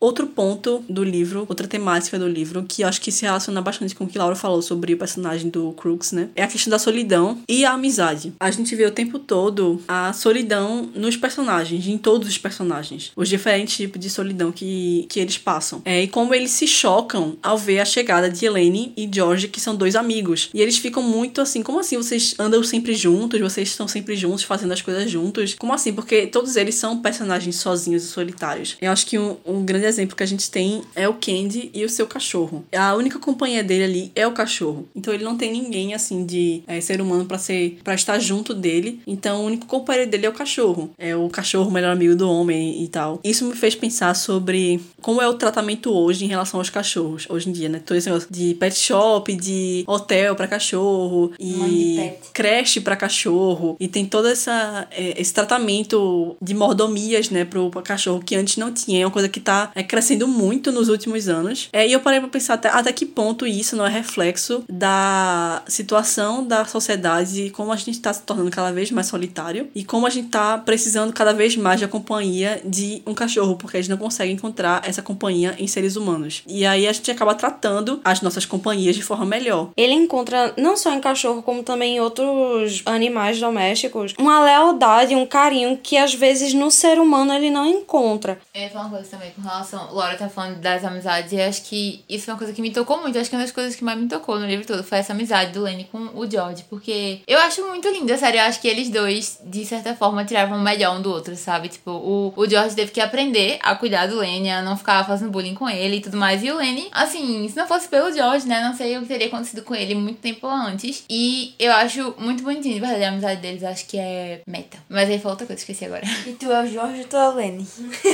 Outro ponto do livro, outra temática do livro, que eu acho que se relaciona bastante com o que Laura falou sobre o personagem do Crooks, né? É a questão da solidão e a amizade. A gente vê o tempo todo a solidão nos personagens, em todos os personagens. Os diferentes tipos de solidão que, que eles passam. É, e como eles se chocam ao ver a chegada de Elaine e George, que são dois amigos. E eles ficam muito assim, como assim vocês andam sempre juntos, vocês estão sempre juntos, fazendo as coisas juntos? Como assim? Porque todos eles são personagens sozinhos e solitários. Eu acho que um, um grande exemplo que a gente tem é o Candy e o seu cachorro. A única companhia dele ali é o cachorro. Então ele não tem ninguém assim de é, ser humano para ser para estar junto dele. Então o único companheiro dele é o cachorro. É o cachorro o melhor amigo do homem e tal. Isso me fez pensar sobre como é o tratamento hoje em relação aos cachorros hoje em dia, né? Todo esse negócio de pet shop, de hotel para cachorro e creche para cachorro e tem todo essa é, esse tratamento de mordomias, né, pro cachorro que antes não tinha, é uma coisa que tá é, crescendo muito nos últimos anos. É, e eu parei pra pensar até, até que ponto isso não é reflexo da situação da sociedade e como a gente tá se tornando cada vez mais solitário e como a gente tá precisando cada vez mais da companhia de um cachorro, porque a gente não consegue encontrar essa companhia em seres humanos. E aí a gente acaba tratando as nossas companhias de forma melhor. Ele encontra, não só em cachorro, como também em outros animais domésticos, uma lealdade, um carinho que às vezes no ser humano ele não encontra. É, uma coisa também com relação relação. Laura tá falando das amizades, e acho que isso é uma coisa que me tocou muito. Acho que uma das coisas que mais me tocou no livro todo foi essa amizade do Lenny com o George. Porque eu acho muito linda, sério. Eu acho que eles dois, de certa forma, tiravam o melhor um do outro, sabe? Tipo, o, o George teve que aprender a cuidar do Lenny, a não ficar fazendo bullying com ele e tudo mais. E o Lenny, assim, se não fosse pelo George, né? Não sei o que teria acontecido com ele muito tempo antes. E eu acho muito bonitinho, de verdade, a amizade deles. Acho que é meta. Mas aí foi outra coisa, esqueci agora. E tu é o Jorge ou tu é o Lenny?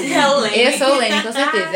Eu sou o Lenny, com certeza. って言っ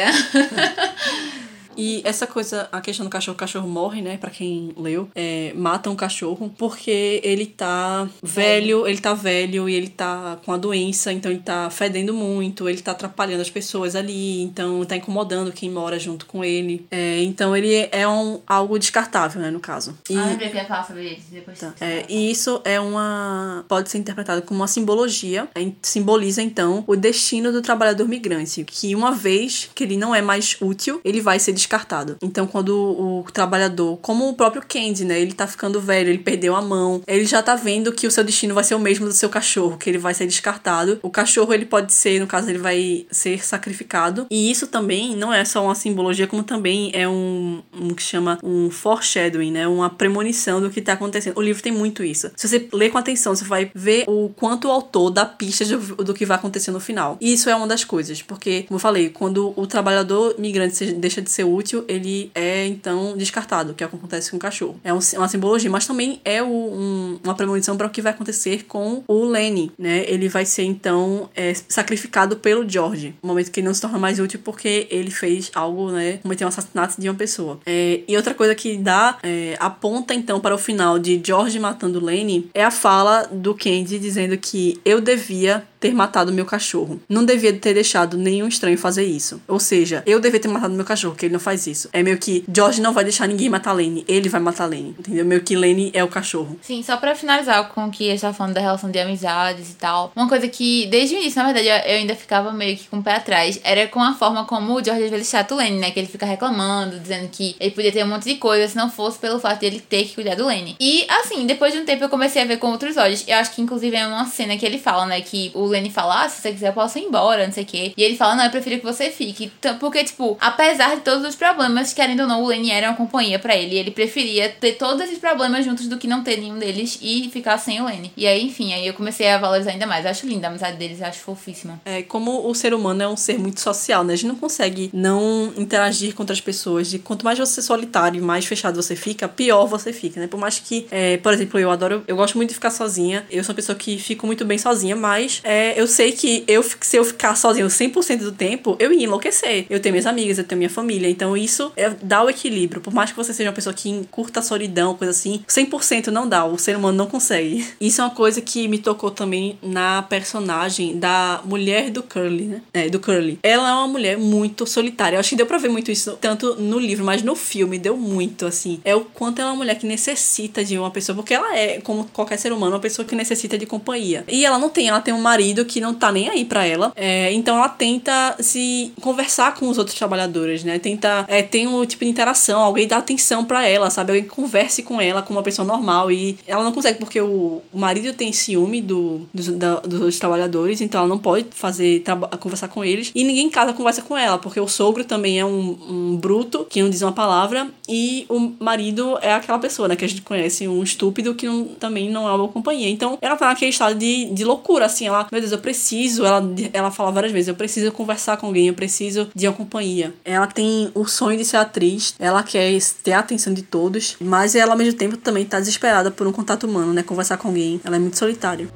E essa coisa, a questão do cachorro, o cachorro morre, né? Pra quem leu, é, mata um cachorro porque ele tá velho, ele tá velho e ele tá com a doença, então ele tá fedendo muito, ele tá atrapalhando as pessoas ali, então tá incomodando quem mora junto com ele. É, então ele é um, algo descartável, né? No caso. E, Ah, que ia falar sobre eles depois. Tá. É, e isso é uma. pode ser interpretado como uma simbologia. Simboliza, então, o destino do trabalhador migrante. Que uma vez que ele não é mais útil, ele vai ser descartado. Então, quando o, trabalhador, como o próprio Candy, né? Ele tá ficando velho, ele perdeu a mão, ele já tá vendo que o seu destino vai ser o mesmo do seu cachorro, que ele vai ser descartado. O cachorro, ele pode ser, no caso, ele vai ser sacrificado. E isso também não é só uma simbologia, como também é um, um que chama um foreshadowing, né? Uma premonição do que tá acontecendo. O livro tem muito isso. Se você ler com atenção, você vai ver o quanto o autor dá pistas do, do que vai acontecer no final. E isso é uma das coisas, porque, como eu falei, quando o trabalhador migrante deixa de ser útil, ele é então descartado, que é o que acontece com o cachorro. É um- uma simbologia, mas também é um- uma premonição para o que vai acontecer com o Lenny, né? Ele vai ser então é, sacrificado pelo George, no momento que ele não se torna mais útil porque ele fez algo, né? Cometeu um assassinato de uma pessoa. É, e outra coisa que dá, é, aponta então para o final de George matando Lenny é a fala do Candy dizendo que eu devia ter matado meu cachorro. Não devia ter deixado nenhum estranho fazer isso. Ou seja, eu devia ter matado meu cachorro, que ele não faz isso. É meio que George não vai deixar ninguém matar Lenny, ele vai matar Lenny, entendeu? Meio que Lenny é o cachorro. Sim, só pra finalizar com o que a gente tava falando da relação de amizades e tal. Uma coisa que, desde o início, na verdade, eu, eu ainda ficava meio que com o pé atrás, era com a forma como o George às vezes trata o Lenny, né? Que ele fica reclamando, dizendo que ele podia ter um monte de coisa se não fosse pelo fato de ele ter que cuidar do Lenny. E, assim, depois de um tempo eu comecei a ver com outros olhos. Eu acho que, inclusive, é uma cena que ele fala, né? Que o Lenny fala, ah, se você quiser eu posso ir embora, não sei o quê. E ele fala, não, eu prefiro que você fique. Porque, tipo, apesar de todos os problemas, querendo ou não, o Lenny era uma companhia pra ele. Ele preferia ter todos esses problemas juntos do que não ter nenhum deles e ficar sem o Lenny. E aí, enfim, aí eu comecei a valorizar ainda mais. Eu acho linda a amizade deles, acho fofíssima. É, como o ser humano é um ser muito social, né? A gente não consegue não interagir com outras pessoas. E quanto mais você é solitário e mais fechado você fica, pior você fica, né? Por mais que, é, por exemplo, eu adoro, eu gosto muito de ficar sozinha. Eu sou uma pessoa que fico muito bem sozinha, mas é, eu sei que eu, se eu ficar sozinha 100% do tempo, eu ia enlouquecer. Eu tenho minhas amigas, eu tenho minha família. Então isso é, dá o equilíbrio. Por mais que você seja uma pessoa que curta a solidão, coisa assim, 100% não dá. O ser humano não consegue. Isso é uma coisa que me tocou também na personagem da mulher do Curly, né? É, do Curly. Ela é uma mulher muito solitária. Eu acho que deu pra ver muito isso, tanto no livro, mas no filme deu muito, assim. É o quanto ela é uma mulher que necessita de uma pessoa, porque ela é, como qualquer ser humano, uma pessoa que necessita de companhia. E ela não tem, ela tem um marido que não tá nem aí pra ela. É, então ela tenta se conversar com os outros trabalhadores, né? Tenta é, ter um tipo de interação, alguém dá atenção pra ela, sabe? Alguém converse com ela como uma pessoa normal. E ela não consegue porque o, o marido tem ciúme do, dos, da- dos trabalhadores, então ela não pode fazer conversar com eles. E ninguém em casa conversa com ela, porque o sogro também é um, um bruto que não diz uma palavra. E o marido é aquela pessoa, né? Que a gente conhece, um estúpido que não- também não é uma companhia. Então ela tá naquele estado de, de loucura, assim. Ela, meu Deus, eu preciso. Ela, ela fala várias vezes: eu preciso conversar com alguém, eu preciso de uma companhia. Ela tem o sonho de ser atriz, ela quer ter a atenção de todos, mas ela ao mesmo tempo também tá desesperada por um contato humano, né? Conversar com alguém. Ela é muito solitária.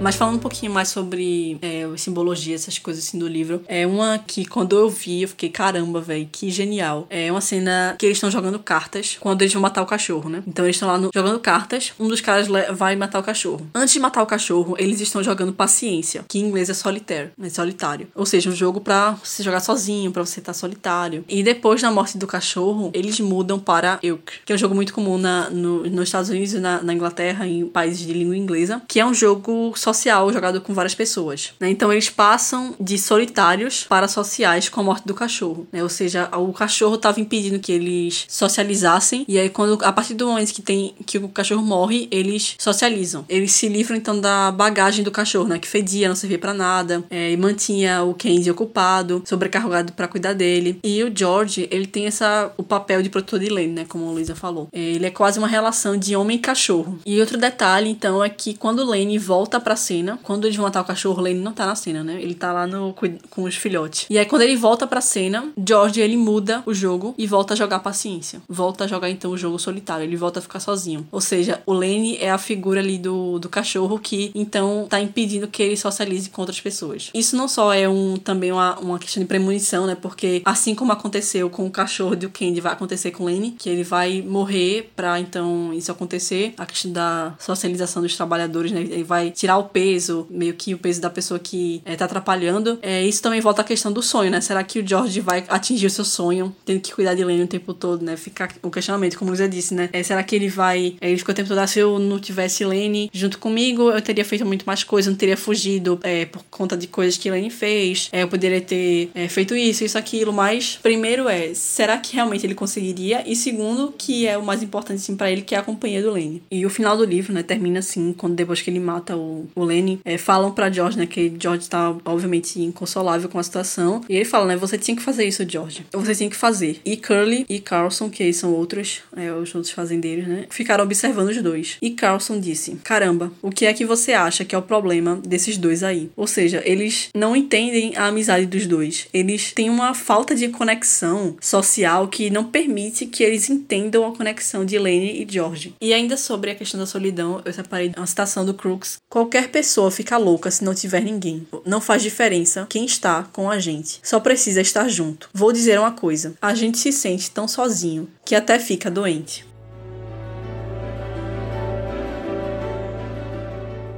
Mas falando um pouquinho mais sobre é, simbologia, essas coisas assim do livro, é uma que quando eu vi, eu fiquei, caramba, velho, que genial. É uma cena que eles estão jogando cartas quando eles vão matar o cachorro, né? Então eles estão lá no- jogando cartas, um dos caras vai matar o cachorro. Antes de matar o cachorro, eles estão jogando paciência, que em inglês é solitaire, é solitário. Ou seja, um jogo pra se jogar sozinho, pra você estar solitário. E depois da morte do cachorro, eles mudam para Euchre, que é um jogo muito comum na, no- nos Estados Unidos na, na Inglaterra, em países de língua inglesa, que é um jogo social jogado com várias pessoas. Né? Então eles passam de solitários para sociais com a morte do cachorro. Né? Ou seja, o cachorro estava impedindo que eles socializassem. E aí, quando a partir do momento que tem que o cachorro morre, eles socializam. Eles se livram então da bagagem do cachorro, né? Que fedia, não servia para nada, é, e mantinha o Kenzie ocupado, sobrecarregado para cuidar dele. E o George, ele tem essa o papel de protetor de Lane, né? Como a Luísa falou. É, ele é quase uma relação de homem e cachorro. E outro detalhe, então, é que quando Lane volta pra cena, quando eles vão matar o cachorro, Lane não tá na cena, né? Ele tá lá no, com os filhotes. E aí, quando ele volta pra cena, George ele muda o jogo e volta a jogar paciência. Volta a jogar então o jogo solitário. Ele volta a ficar sozinho. Ou seja, o Lane é a figura ali do, do cachorro que então tá impedindo que ele socialize com outras pessoas. Isso não só é um também uma, uma questão de premonição, né? Porque assim como aconteceu com o cachorro do Candy, vai acontecer com o Lane, que ele vai morrer pra então isso acontecer. A questão da socialização dos trabalhadores, né? Ele vai tirar o peso, meio que o peso da pessoa que é, tá atrapalhando. É, isso também volta à questão do sonho, né? Será que o George vai atingir o seu sonho, tendo que cuidar de Lane o tempo todo, né? Ficar o questionamento, como você disse, né? É, será que ele vai. É, ele ficou o tempo todo, ah, se eu não tivesse Lane junto comigo, eu teria feito muito mais coisa, não teria fugido é, por conta de coisas que Lane fez. É, eu poderia ter é, feito isso, isso, aquilo. Mas, primeiro é, será que realmente ele conseguiria? E segundo, que é o mais importante, assim, pra ele, que é a companhia do Lane. E o final do livro, né, termina assim, quando depois que ele mata o, o Lenny, é, falam pra George, né, que George tá, obviamente, inconsolável com a situação. E ele fala, né, você tinha que fazer isso, George. Você tinha que fazer. E Curly e Carlson, que são outros, é, os outros fazendeiros, né, ficaram observando os dois. E Carlson disse, caramba, o que é que você acha que é o problema desses dois aí? Ou seja, eles não entendem a amizade dos dois. Eles têm uma falta de conexão social que não permite que eles entendam a conexão de Lenny e George. E ainda sobre a questão da solidão, eu separei uma citação do Crooks. Qualquer pessoa fica louca se não tiver ninguém. Não faz diferença quem está com a gente. Só precisa estar junto. Vou dizer uma coisa: a gente se sente tão sozinho que até fica doente.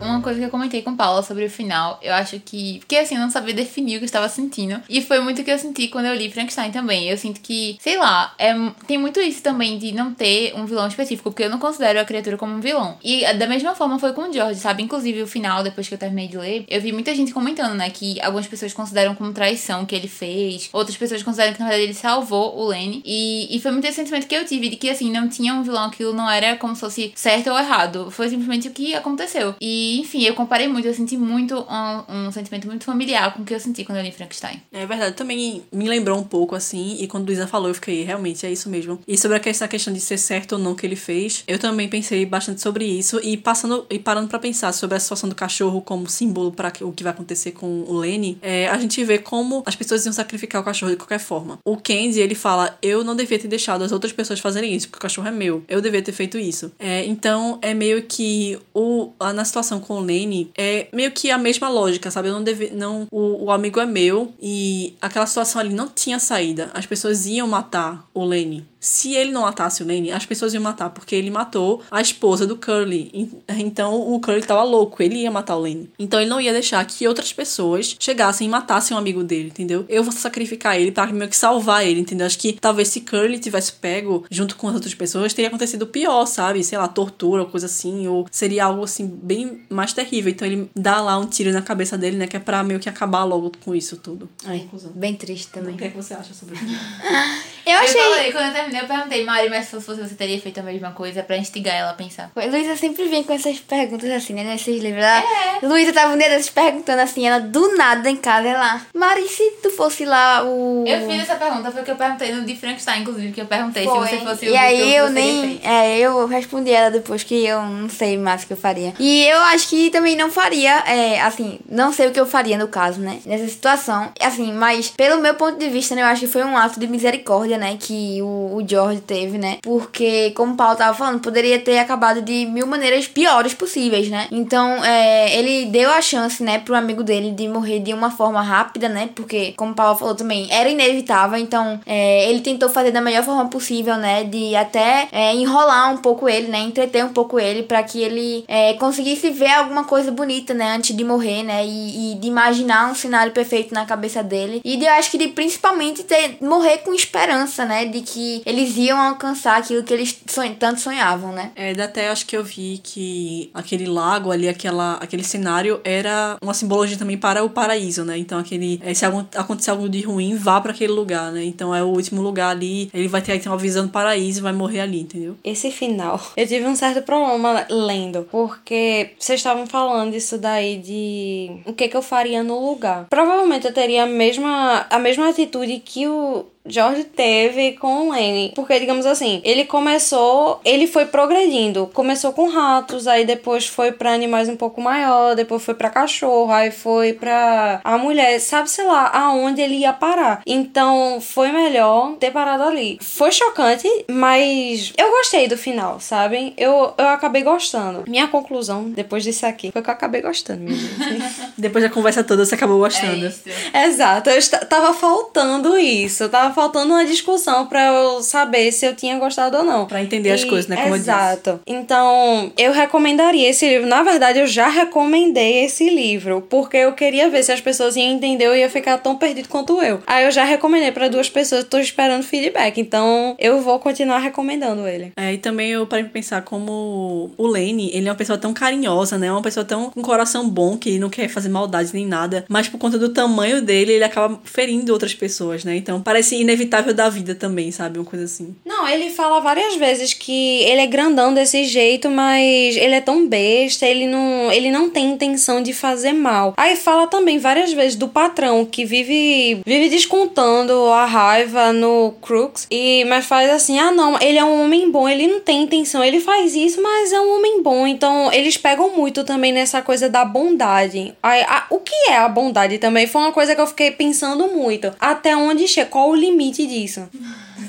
Uma coisa que eu comentei com Paula sobre o final, eu acho que. Porque assim, eu não sabia definir o que eu estava sentindo. E foi muito o que eu senti quando eu li Frankenstein também. Eu sinto que, sei lá, é, tem muito isso também de não ter um vilão específico, porque eu não considero a criatura como um vilão. E da mesma forma foi com o George, sabe? Inclusive o final, depois que eu terminei de ler, eu vi muita gente comentando, né, que algumas pessoas consideram como traição que ele fez, outras pessoas consideram que na verdade ele salvou o Lenny. E, e foi muito esse sentimento que eu tive de que, assim, não tinha um vilão, aquilo não era como se fosse certo ou errado. Foi simplesmente o que aconteceu. E enfim, eu comparei muito, eu senti muito um, um, sentimento muito familiar com o que eu senti quando eu li Frankenstein. É verdade, também me lembrou um pouco assim, e quando Luísa falou, eu fiquei, realmente, é isso mesmo. E sobre essa questão de ser certo ou não que ele fez, eu também pensei bastante sobre isso, e passando e parando para pensar sobre a situação do cachorro como símbolo para o que vai acontecer com o Lenny, é, a gente vê como as pessoas iam sacrificar o cachorro de qualquer forma. O Kenzie, ele fala, eu não devia ter deixado as outras pessoas fazerem isso, porque o cachorro é meu, eu devia ter feito isso. É, então, é meio que o, na situação com o Lenny é meio que a mesma lógica, sabe? Eu não deve, não o, o amigo é meu e aquela situação ali não tinha saída. As pessoas iam matar o Lenny se ele não matasse o Lenny, as pessoas iam matar, porque ele matou a esposa do Curly. Então o Curly tava louco, ele ia matar o Lenny. Então ele não ia deixar que outras pessoas chegassem e matassem um amigo dele, entendeu? Eu vou sacrificar ele para meio que salvar ele, entendeu? Acho que talvez se Curly tivesse pego junto com as outras pessoas, teria acontecido pior, sabe? Sei lá, tortura coisa assim, ou seria algo assim bem mais terrível. Então ele dá lá um tiro na cabeça dele, né? Que é pra meio que acabar logo com isso tudo. Ai, bem triste também. O que, é que você acha sobre isso? eu achei. Eu falei, quando eu terminei eu perguntei, Mari, mas se fosse você teria feito a mesma coisa pra instigar ela a pensar. Luísa sempre vem com essas perguntas assim, né? Nesses livros. Ela... É. Luísa tava um dia desses perguntando assim, ela do nada em casa, ela. Mari, se tu fosse lá o. Eu fiz essa pergunta, foi o que eu perguntei no de Frankenstein, inclusive, que eu perguntei foi. se você fosse o E aí eu nem. É, eu respondi ela depois que eu não sei mais o que eu faria. E eu acho que também não faria, é, assim, não sei o que eu faria no caso, né? Nessa situação. Assim, mas pelo meu ponto de vista, né? Eu acho que foi um ato de misericórdia, né? Que o, o George teve, né? Porque, como o Paulo tava falando, poderia ter acabado de mil maneiras piores possíveis, né? Então, é, ele deu a chance, né, pro amigo dele de morrer de uma forma rápida, né? Porque, como o Paulo falou também, era inevitável. Então, é, ele tentou fazer da melhor forma possível, né? De até é, enrolar um pouco ele, né? Entreter um pouco ele para que ele é, conseguisse ver alguma coisa bonita, né? Antes de morrer, né? E, e, de imaginar um cenário perfeito na cabeça dele. E de, eu acho que de principalmente ter, morrer com esperança né, de que eles iam alcançar aquilo que eles tanto sonhavam, né? É, até acho que eu vi que aquele lago ali, aquela, aquele cenário era uma simbologia também para o paraíso, né? Então aquele é, se acontecer algo de ruim, vá para aquele lugar, né? Então é o último lugar ali, ele vai ter, ter uma visão do paraíso e vai morrer ali, entendeu? Esse final, eu tive um certo problema lendo, porque vocês estavam falando isso daí de o que que eu faria no lugar. Provavelmente eu teria a mesma a mesma atitude que o George teve com o Lenny. Porque, digamos assim, ele começou, ele foi progredindo. Começou com ratos, aí depois foi para animais um pouco maior, depois foi para cachorro, aí foi para a mulher, sabe, sei lá, aonde ele ia parar. Então, foi melhor ter parado ali. Foi chocante, mas eu gostei do final, sabem? Eu, eu acabei gostando. Minha conclusão, depois disso aqui, foi que eu acabei gostando, minha gente. depois da conversa toda, você acabou gostando. É isso. Exato, eu tava faltando isso. Eu tava faltando uma discussão para eu saber se eu tinha gostado ou não. Para entender e, as coisas, né? Como exato. Então, eu recomendaria esse livro. Na verdade, eu já recomendei esse livro, porque eu queria ver se as pessoas iam entender ou ia ficar tão perdido quanto eu. Aí eu já recomendei para duas pessoas, tô esperando feedback. Então, eu vou continuar recomendando ele. É, e também eu parei pra pensar como o Lane, ele é uma pessoa tão carinhosa, né? Uma pessoa tão com um coração bom que não quer fazer maldade nem nada, mas por conta do tamanho dele, ele acaba ferindo outras pessoas, né? Então, parece inevitável da vida também, sabe? Uma coisa assim. Não, ele fala várias vezes que ele é grandão desse jeito, mas ele é tão besta, ele não, ele não tem intenção de fazer mal. Aí fala também várias vezes do patrão que vive vive descontando a raiva no Crooks e mas faz assim: "Ah, não, ele é um homem bom, ele não tem intenção, ele faz isso, mas é um homem bom". Então, eles pegam muito também nessa coisa da bondade. Aí, a, o que é a bondade também foi uma coisa que eu fiquei pensando muito. Até onde chega, qual o limite limite disso.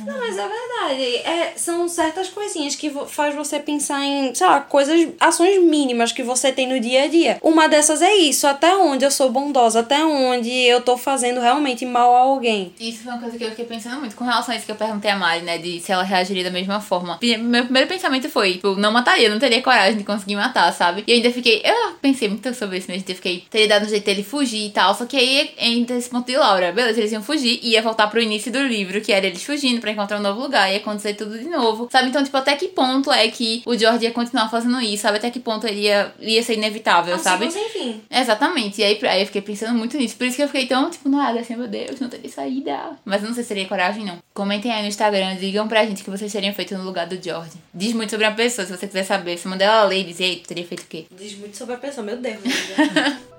Não, mas é verdade. É, são certas coisinhas que faz você pensar em, sei lá, coisas, ações mínimas que você tem no dia a dia. Uma dessas é isso, até onde eu sou bondosa, até onde eu tô fazendo realmente mal a alguém. Isso foi uma coisa que eu fiquei pensando muito com relação a isso que eu perguntei a Mari, né, de se ela reagiria da mesma forma. Meu primeiro pensamento foi, tipo, não mataria, não teria coragem de conseguir matar, sabe? E eu ainda fiquei, eu pensei muito sobre isso mesmo, eu fiquei, teria dado um jeito dele fugir e tal, só que aí entra esse ponto de Laura, beleza, eles iam fugir e ia voltar pro início do livro, que era eles fugindo pra encontrar um novo lugar, ia acontecer tudo de novo, sabe? Então, tipo, até que ponto é que o George ia continuar fazendo isso, sabe? Até que ponto ele ia, ia ser inevitável, assim, sabe? Enfim. Exatamente. E aí, aí eu fiquei pensando muito nisso. Por isso que eu fiquei tão, tipo, nada assim, meu Deus, não teria saída. Mas eu não sei se teria coragem, não. Comentem aí no Instagram, digam pra gente o que vocês teriam feito no lugar do George. Diz muito sobre a pessoa, se você quiser saber. Se mandar ela ler e dizer, tu teria feito o quê? Diz muito sobre a pessoa, meu Deus.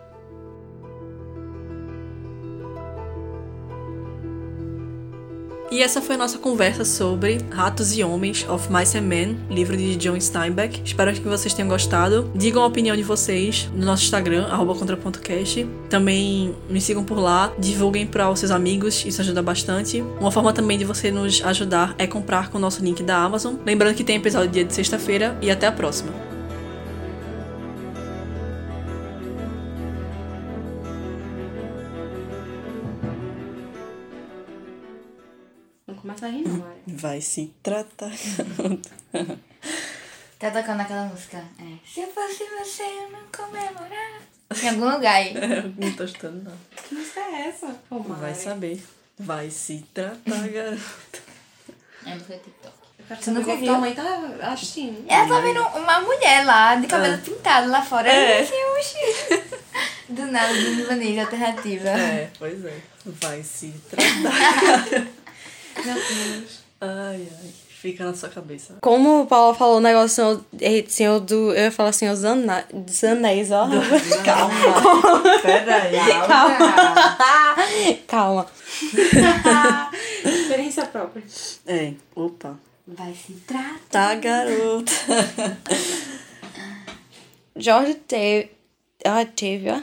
E essa foi a nossa conversa sobre Ratos e Homens of Mice and Men, livro de John Steinbeck. Espero que vocês tenham gostado. Digam a opinião de vocês no nosso Instagram, contra.cast. Também me sigam por lá, divulguem para os seus amigos, isso ajuda bastante. Uma forma também de você nos ajudar é comprar com o nosso link da Amazon. Lembrando que tem episódio dia de sexta-feira e até a próxima. A rir, não, Vai se tratar. tá tocando aquela música. É. Se eu fosse você, eu não comemorar. Em algum lugar aí. não tô estando, não. Que música é essa? Oh, Vai saber. Vai se tratar, garota. É música TikTok. Você nunca viu? Tua mãe tá assistindo. Ela tá vendo uma mulher lá, de cabelo É. pintado lá fora. É. Assim. Do nada, do manejo alternativa. É, pois é. Vai se tratar. Meu Deus. ai, ai. Fica na sua cabeça. Como o Paulo falou o negócio senhor, senhor do. Eu ia falar senhor dos ana- dos anéis, ó. Calma. Pera aí. Calma. Experiência própria. É, opa. Vai se tratar. Tá, garota. George teve. Ah, teve, ó.